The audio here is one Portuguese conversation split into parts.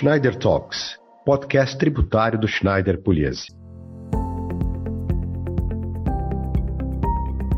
Schneider Talks, podcast tributário do Schneider Pugliese.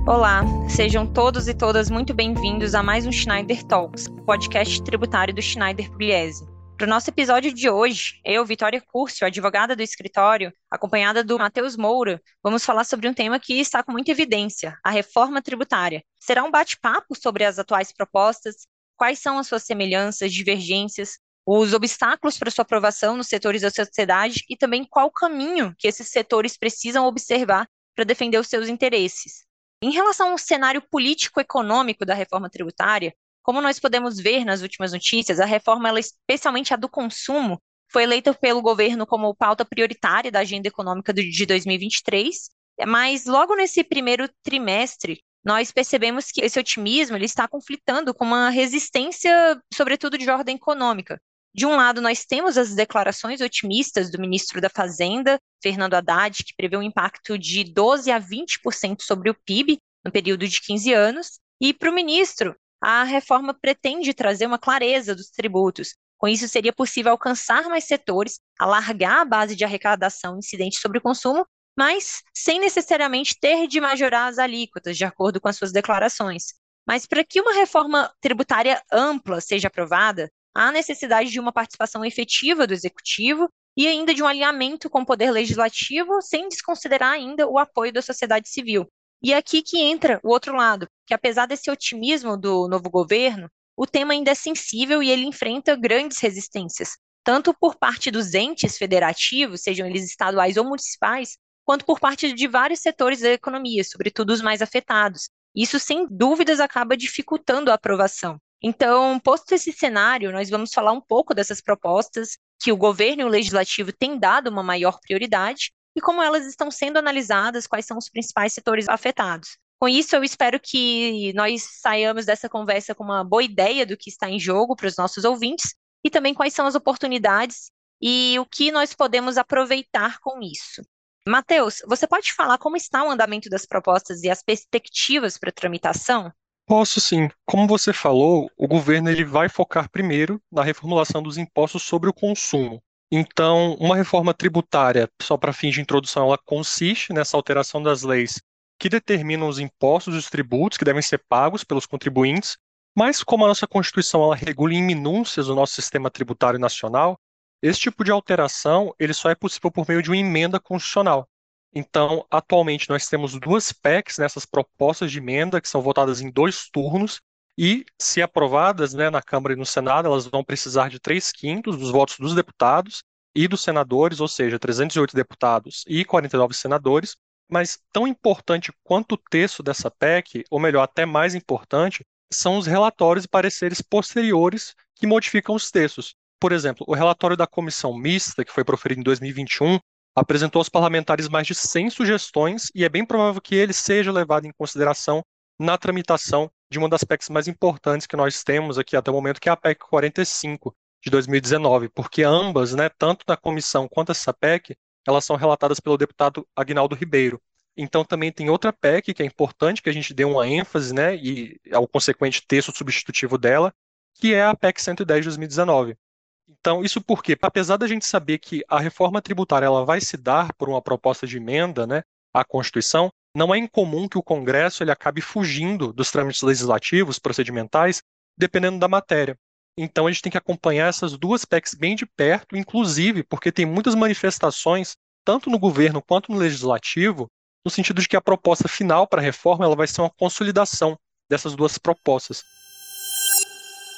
Olá, sejam todos e todas muito bem-vindos a mais um Schneider Talks, podcast tributário do Schneider Pugliese. Para o nosso episódio de hoje, eu, Vitória Curcio, advogada do escritório, acompanhada do Matheus Moura, vamos falar sobre um tema que está com muita evidência, a reforma tributária. Será um bate-papo sobre as atuais propostas, quais são as suas semelhanças, divergências, os obstáculos para sua aprovação nos setores da sociedade e também qual caminho que esses setores precisam observar para defender os seus interesses. Em relação ao cenário político-econômico da reforma tributária, como nós podemos ver nas últimas notícias, a reforma, ela, especialmente a do consumo, foi eleita pelo governo como pauta prioritária da agenda econômica de 2023, mas logo nesse primeiro trimestre, nós percebemos que esse otimismo ele está conflitando com uma resistência, sobretudo de ordem econômica. De um lado, nós temos as declarações otimistas do ministro da Fazenda, Fernando Haddad, que prevê um impacto de 12 a 20% sobre o PIB no período de 15 anos, e para o ministro, a reforma pretende trazer uma clareza dos tributos. Com isso, seria possível alcançar mais setores, alargar a base de arrecadação incidente sobre o consumo, mas sem necessariamente ter de majorar as alíquotas, de acordo com as suas declarações. Mas para que uma reforma tributária ampla seja aprovada, há necessidade de uma participação efetiva do executivo e ainda de um alinhamento com o poder legislativo, sem desconsiderar ainda o apoio da sociedade civil. E é aqui que entra o outro lado, que apesar desse otimismo do novo governo, o tema ainda é sensível e ele enfrenta grandes resistências, tanto por parte dos entes federativos, sejam eles estaduais ou municipais, quanto por parte de vários setores da economia, sobretudo os mais afetados. Isso, sem dúvidas, acaba dificultando a aprovação. Então, posto esse cenário, nós vamos falar um pouco dessas propostas que o governo e o legislativo têm dado uma maior prioridade e como elas estão sendo analisadas, quais são os principais setores afetados. Com isso, eu espero que nós saiamos dessa conversa com uma boa ideia do que está em jogo para os nossos ouvintes e também quais são as oportunidades e o que nós podemos aproveitar com isso. Matheus, você pode falar como está o andamento das propostas e as perspectivas para tramitação? Posso sim. Como você falou, o governo ele vai focar primeiro na reformulação dos impostos sobre o consumo. Então, uma reforma tributária, só para fins de introdução, ela consiste nessa alteração das leis que determinam os impostos e os tributos que devem ser pagos pelos contribuintes, mas como a nossa Constituição ela regula em minúcias o nosso sistema tributário nacional, esse tipo de alteração ele só é possível por meio de uma emenda constitucional. Então, atualmente, nós temos duas PECs nessas propostas de emenda, que são votadas em dois turnos, e, se aprovadas né, na Câmara e no Senado, elas vão precisar de três quintos dos votos dos deputados e dos senadores, ou seja, 308 deputados e 49 senadores. Mas, tão importante quanto o texto dessa PEC, ou melhor, até mais importante, são os relatórios e pareceres posteriores que modificam os textos. Por exemplo, o relatório da comissão mista, que foi proferido em 2021, apresentou aos parlamentares mais de 100 sugestões e é bem provável que ele seja levado em consideração na tramitação de uma das PECs mais importantes que nós temos aqui até o momento, que é a PEC 45 de 2019, porque ambas, né, tanto na comissão quanto essa PEC, elas são relatadas pelo deputado Agnaldo Ribeiro. Então também tem outra PEC que é importante que a gente dê uma ênfase, né, e ao consequente texto substitutivo dela, que é a PEC 110 de 2019. Então, isso porque, apesar da gente saber que a reforma tributária ela vai se dar por uma proposta de emenda né, à Constituição, não é incomum que o Congresso ele acabe fugindo dos trâmites legislativos, procedimentais, dependendo da matéria. Então, a gente tem que acompanhar essas duas PECs bem de perto, inclusive porque tem muitas manifestações, tanto no governo quanto no legislativo, no sentido de que a proposta final para a reforma ela vai ser uma consolidação dessas duas propostas.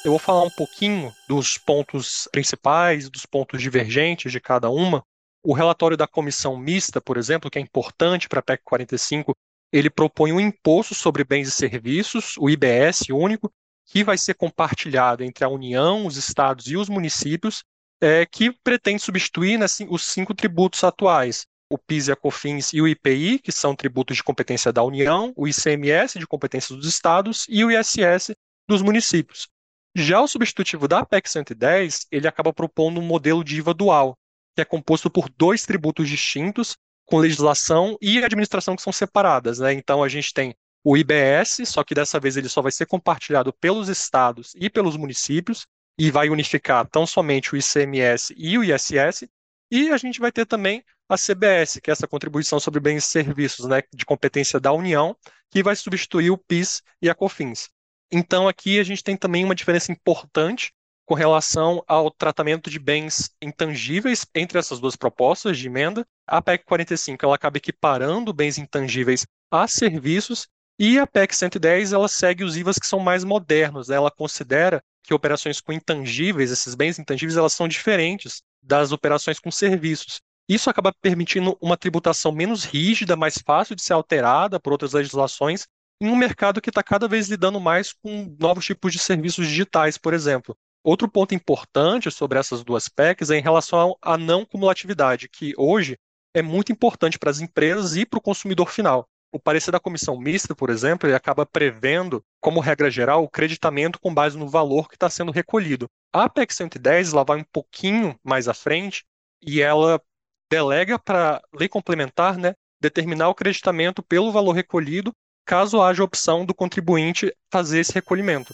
Eu vou falar um pouquinho dos pontos principais, dos pontos divergentes de cada uma. O relatório da comissão mista, por exemplo, que é importante para a PEC 45, ele propõe um imposto sobre bens e serviços, o IBS único, que vai ser compartilhado entre a União, os estados e os municípios, é, que pretende substituir né, os cinco tributos atuais, o PIS e a COFINS e o IPI, que são tributos de competência da União, o ICMS de competência dos estados e o ISS dos municípios. Já o substitutivo da PEC 110, ele acaba propondo um modelo de IVA dual, que é composto por dois tributos distintos, com legislação e administração que são separadas. Né? Então a gente tem o IBS, só que dessa vez ele só vai ser compartilhado pelos estados e pelos municípios, e vai unificar tão somente o ICMS e o ISS, e a gente vai ter também a CBS, que é essa contribuição sobre bens e serviços, né, de competência da União, que vai substituir o PIS e a COFINS. Então aqui a gente tem também uma diferença importante com relação ao tratamento de bens intangíveis entre essas duas propostas de emenda. A PEC 45 ela acaba equiparando bens intangíveis a serviços e a PEC 110 ela segue os IVAs que são mais modernos. Né? Ela considera que operações com intangíveis, esses bens intangíveis, elas são diferentes das operações com serviços. Isso acaba permitindo uma tributação menos rígida, mais fácil de ser alterada por outras legislações, em um mercado que está cada vez lidando mais com novos tipos de serviços digitais, por exemplo. Outro ponto importante sobre essas duas PECs é em relação à não cumulatividade, que hoje é muito importante para as empresas e para o consumidor final. O parecer da comissão mista, por exemplo, ele acaba prevendo, como regra geral, o creditamento com base no valor que está sendo recolhido. A PEC 110 ela vai um pouquinho mais à frente e ela delega para lei complementar né, determinar o creditamento pelo valor recolhido, caso haja opção do contribuinte fazer esse recolhimento.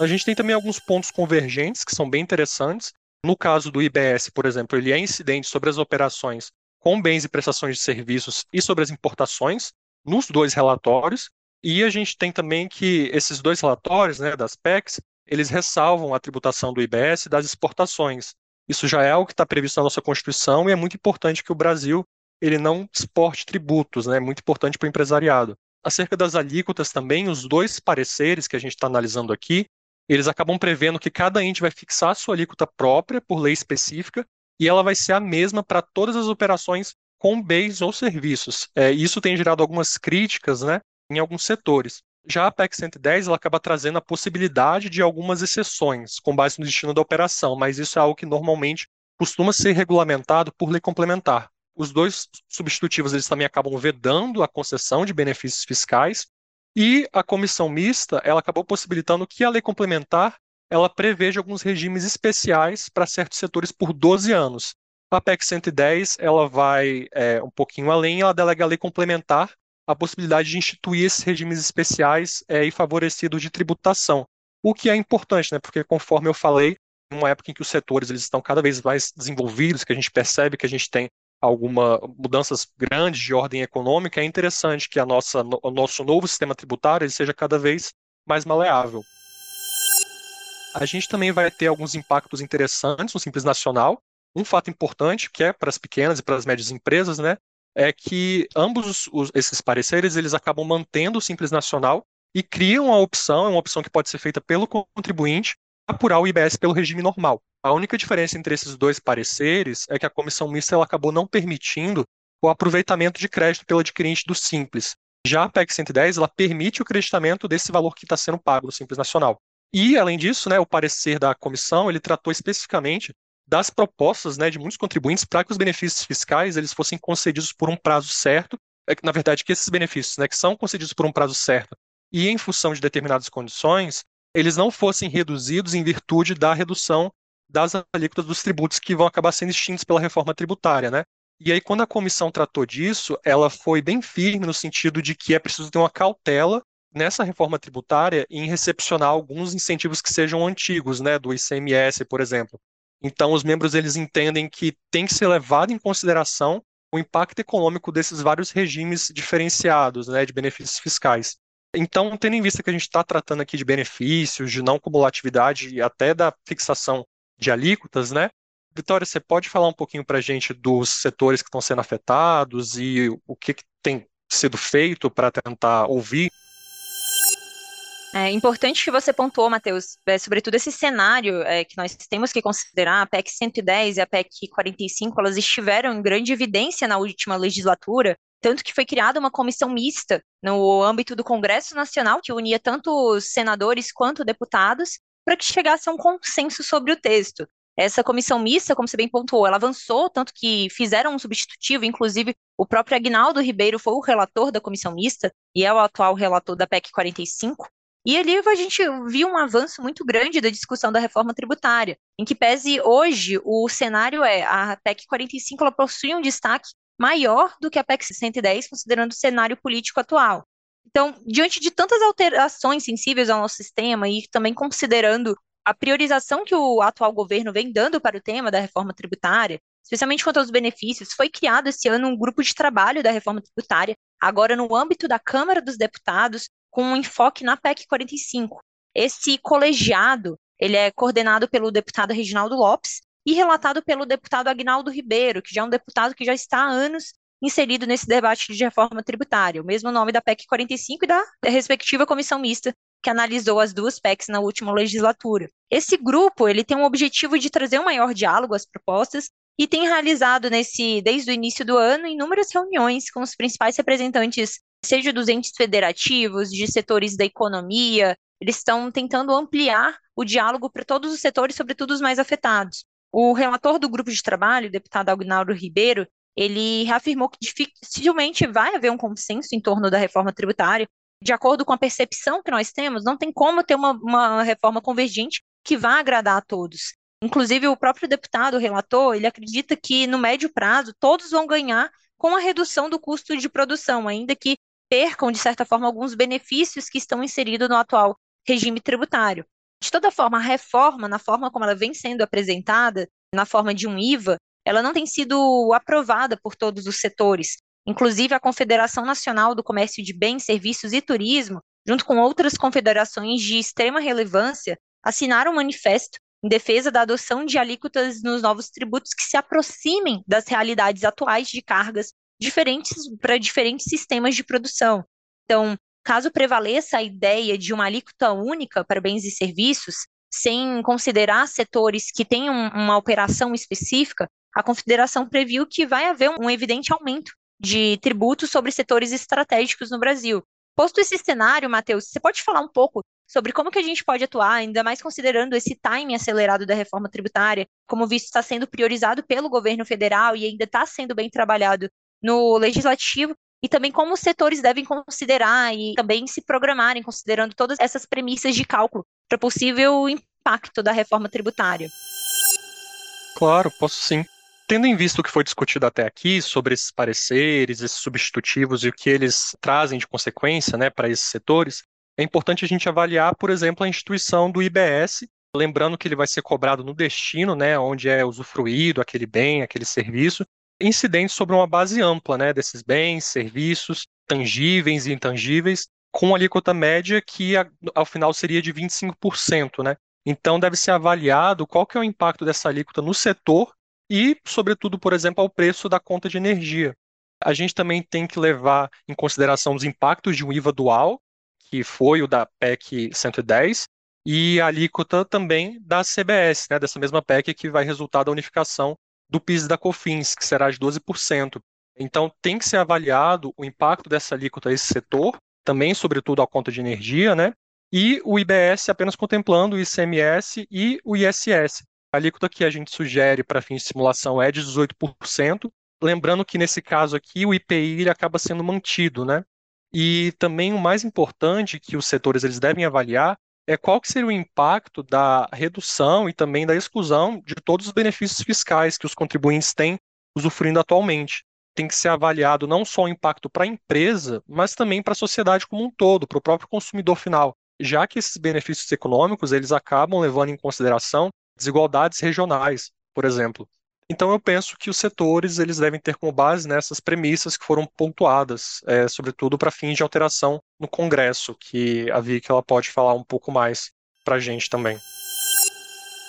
A gente tem também alguns pontos convergentes que são bem interessantes. No caso do IBS, por exemplo, ele é incidente sobre as operações com bens e prestações de serviços e sobre as importações nos dois relatórios. E a gente tem também que esses dois relatórios, né, das PECs, eles ressalvam a tributação do IBS das exportações. Isso já é algo que está previsto na nossa Constituição e é muito importante que o Brasil ele não exporte tributos, né? é muito importante para o empresariado. Acerca das alíquotas também, os dois pareceres que a gente está analisando aqui, eles acabam prevendo que cada ente vai fixar sua alíquota própria por lei específica e ela vai ser a mesma para todas as operações com bens ou serviços. É, isso tem gerado algumas críticas né, em alguns setores. Já a PEC 110 ela acaba trazendo a possibilidade de algumas exceções com base no destino da operação, mas isso é algo que normalmente costuma ser regulamentado por lei complementar. Os dois substitutivos eles também acabam vedando a concessão de benefícios fiscais e a comissão mista, ela acabou possibilitando que a lei complementar ela preveja alguns regimes especiais para certos setores por 12 anos. A PEC 110 ela vai é, um pouquinho além, ela delega a lei complementar a possibilidade de instituir esses regimes especiais é, e favorecidos de tributação, o que é importante, né? Porque conforme eu falei, numa época em que os setores eles estão cada vez mais desenvolvidos, que a gente percebe que a gente tem algumas mudanças grandes de ordem econômica, é interessante que a nossa, o nosso novo sistema tributário seja cada vez mais maleável. A gente também vai ter alguns impactos interessantes no Simples Nacional. Um fato importante, que é para as pequenas e para as médias empresas, né, é que ambos os, esses pareceres eles acabam mantendo o Simples Nacional e criam a opção, é uma opção que pode ser feita pelo contribuinte, apurar o IBS pelo regime normal. A única diferença entre esses dois pareceres é que a comissão mista ela acabou não permitindo o aproveitamento de crédito pelo adquirente do Simples. Já a PEC 110 ela permite o creditamento desse valor que está sendo pago no Simples Nacional. E, além disso, né, o parecer da comissão ele tratou especificamente das propostas né, de muitos contribuintes para que os benefícios fiscais eles fossem concedidos por um prazo certo, é na verdade que esses benefícios né, que são concedidos por um prazo certo e em função de determinadas condições, eles não fossem reduzidos em virtude da redução das alíquotas dos tributos que vão acabar sendo extintos pela reforma tributária, né? E aí, quando a comissão tratou disso, ela foi bem firme no sentido de que é preciso ter uma cautela nessa reforma tributária em recepcionar alguns incentivos que sejam antigos, né, do ICMS, por exemplo. Então, os membros eles entendem que tem que ser levado em consideração o impacto econômico desses vários regimes diferenciados, né, de benefícios fiscais. Então, tendo em vista que a gente está tratando aqui de benefícios, de não cumulatividade e até da fixação de alíquotas, né? Vitória, você pode falar um pouquinho para a gente dos setores que estão sendo afetados e o que, que tem sido feito para tentar ouvir? É importante que você pontuou, Matheus, é, sobretudo esse cenário é, que nós temos que considerar, a PEC 110 e a PEC 45, elas estiveram em grande evidência na última legislatura, tanto que foi criada uma comissão mista no âmbito do Congresso Nacional, que unia tanto senadores quanto deputados, para que chegasse a um consenso sobre o texto. Essa comissão mista, como você bem pontuou, ela avançou, tanto que fizeram um substitutivo, inclusive o próprio Agnaldo Ribeiro foi o relator da comissão mista e é o atual relator da PEC 45. E ali a gente viu um avanço muito grande da discussão da reforma tributária, em que pese hoje o cenário é a PEC 45 ela possui um destaque maior do que a PEC 110, considerando o cenário político atual. Então, diante de tantas alterações sensíveis ao nosso sistema e também considerando a priorização que o atual governo vem dando para o tema da reforma tributária, especialmente quanto aos benefícios, foi criado esse ano um grupo de trabalho da reforma tributária, agora no âmbito da Câmara dos Deputados, com um enfoque na PEC 45. Esse colegiado, ele é coordenado pelo deputado Reginaldo Lopes e relatado pelo deputado Agnaldo Ribeiro, que já é um deputado que já está há anos inserido nesse debate de reforma tributária, o mesmo nome da PEC 45 e da respectiva comissão mista que analisou as duas PECs na última legislatura. Esse grupo ele tem um objetivo de trazer um maior diálogo às propostas e tem realizado nesse desde o início do ano inúmeras reuniões com os principais representantes, seja dos entes federativos, de setores da economia. Eles estão tentando ampliar o diálogo para todos os setores, sobretudo os mais afetados. O relator do grupo de trabalho, o deputado Agnaldo Ribeiro, ele reafirmou que dificilmente vai haver um consenso em torno da reforma tributária, de acordo com a percepção que nós temos, não tem como ter uma, uma reforma convergente que vá agradar a todos. Inclusive, o próprio deputado, o relator, ele acredita que no médio prazo todos vão ganhar com a redução do custo de produção, ainda que percam, de certa forma, alguns benefícios que estão inseridos no atual regime tributário. De toda forma, a reforma, na forma como ela vem sendo apresentada, na forma de um IVA, ela não tem sido aprovada por todos os setores. Inclusive, a Confederação Nacional do Comércio de Bens, Serviços e Turismo, junto com outras confederações de extrema relevância, assinaram um manifesto em defesa da adoção de alíquotas nos novos tributos que se aproximem das realidades atuais de cargas diferentes para diferentes sistemas de produção. Então, caso prevaleça a ideia de uma alíquota única para bens e serviços, sem considerar setores que tenham uma operação específica, a Confederação previu que vai haver um evidente aumento de tributos sobre setores estratégicos no Brasil. Posto esse cenário, Matheus, você pode falar um pouco sobre como que a gente pode atuar, ainda mais considerando esse timing acelerado da reforma tributária, como visto está sendo priorizado pelo governo federal e ainda está sendo bem trabalhado no legislativo, e também como os setores devem considerar e também se programarem, considerando todas essas premissas de cálculo para possível impacto da reforma tributária. Claro, posso sim. Tendo em vista o que foi discutido até aqui sobre esses pareceres, esses substitutivos e o que eles trazem de consequência né, para esses setores, é importante a gente avaliar, por exemplo, a instituição do IBS, lembrando que ele vai ser cobrado no destino, né, onde é usufruído aquele bem, aquele serviço, incidentes sobre uma base ampla né, desses bens, serviços, tangíveis e intangíveis, com alíquota média que ao final seria de 25%. Né? Então deve ser avaliado qual que é o impacto dessa alíquota no setor e, sobretudo, por exemplo, ao preço da conta de energia. A gente também tem que levar em consideração os impactos de um IVA dual, que foi o da PEC 110, e a alíquota também da CBS, né, dessa mesma PEC que vai resultar da unificação do PIS e da COFINS, que será de 12%. Então, tem que ser avaliado o impacto dessa alíquota a esse setor, também, sobretudo, a conta de energia, né? E o IBS apenas contemplando o ICMS e o ISS, a alíquota que a gente sugere para fins de simulação é de 18%, lembrando que nesse caso aqui o IPI acaba sendo mantido, né? E também o mais importante que os setores eles devem avaliar é qual que seria o impacto da redução e também da exclusão de todos os benefícios fiscais que os contribuintes têm usufruindo atualmente. Tem que ser avaliado não só o impacto para a empresa, mas também para a sociedade como um todo, para o próprio consumidor final, já que esses benefícios econômicos eles acabam levando em consideração desigualdades regionais, por exemplo. Então eu penso que os setores eles devem ter como base nessas premissas que foram pontuadas, é, sobretudo para fins de alteração no Congresso, que a Vicky ela pode falar um pouco mais para a gente também.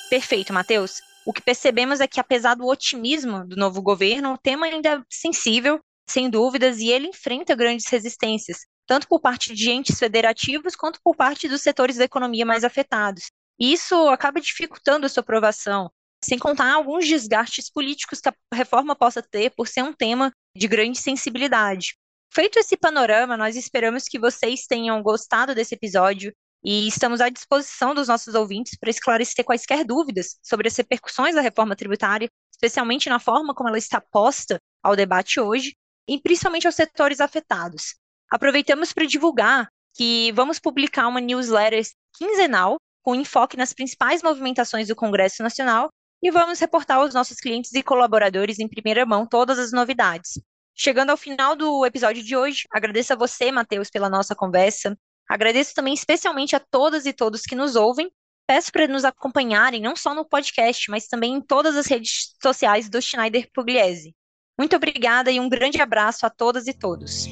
Perfeito, Matheus. O que percebemos é que, apesar do otimismo do novo governo, o tema ainda é sensível, sem dúvidas, e ele enfrenta grandes resistências, tanto por parte de entes federativos quanto por parte dos setores da economia mais afetados. E isso acaba dificultando a sua aprovação, sem contar alguns desgastes políticos que a reforma possa ter por ser um tema de grande sensibilidade. Feito esse panorama, nós esperamos que vocês tenham gostado desse episódio e estamos à disposição dos nossos ouvintes para esclarecer quaisquer dúvidas sobre as repercussões da reforma tributária, especialmente na forma como ela está posta ao debate hoje, e principalmente aos setores afetados. Aproveitamos para divulgar que vamos publicar uma newsletter quinzenal com enfoque nas principais movimentações do Congresso Nacional e vamos reportar aos nossos clientes e colaboradores em primeira mão todas as novidades. Chegando ao final do episódio de hoje, agradeço a você, Matheus, pela nossa conversa. Agradeço também especialmente a todas e todos que nos ouvem. peço para nos acompanharem não só no podcast, mas também em todas as redes sociais do Schneider Pugliese. Muito obrigada e um grande abraço a todas e todos.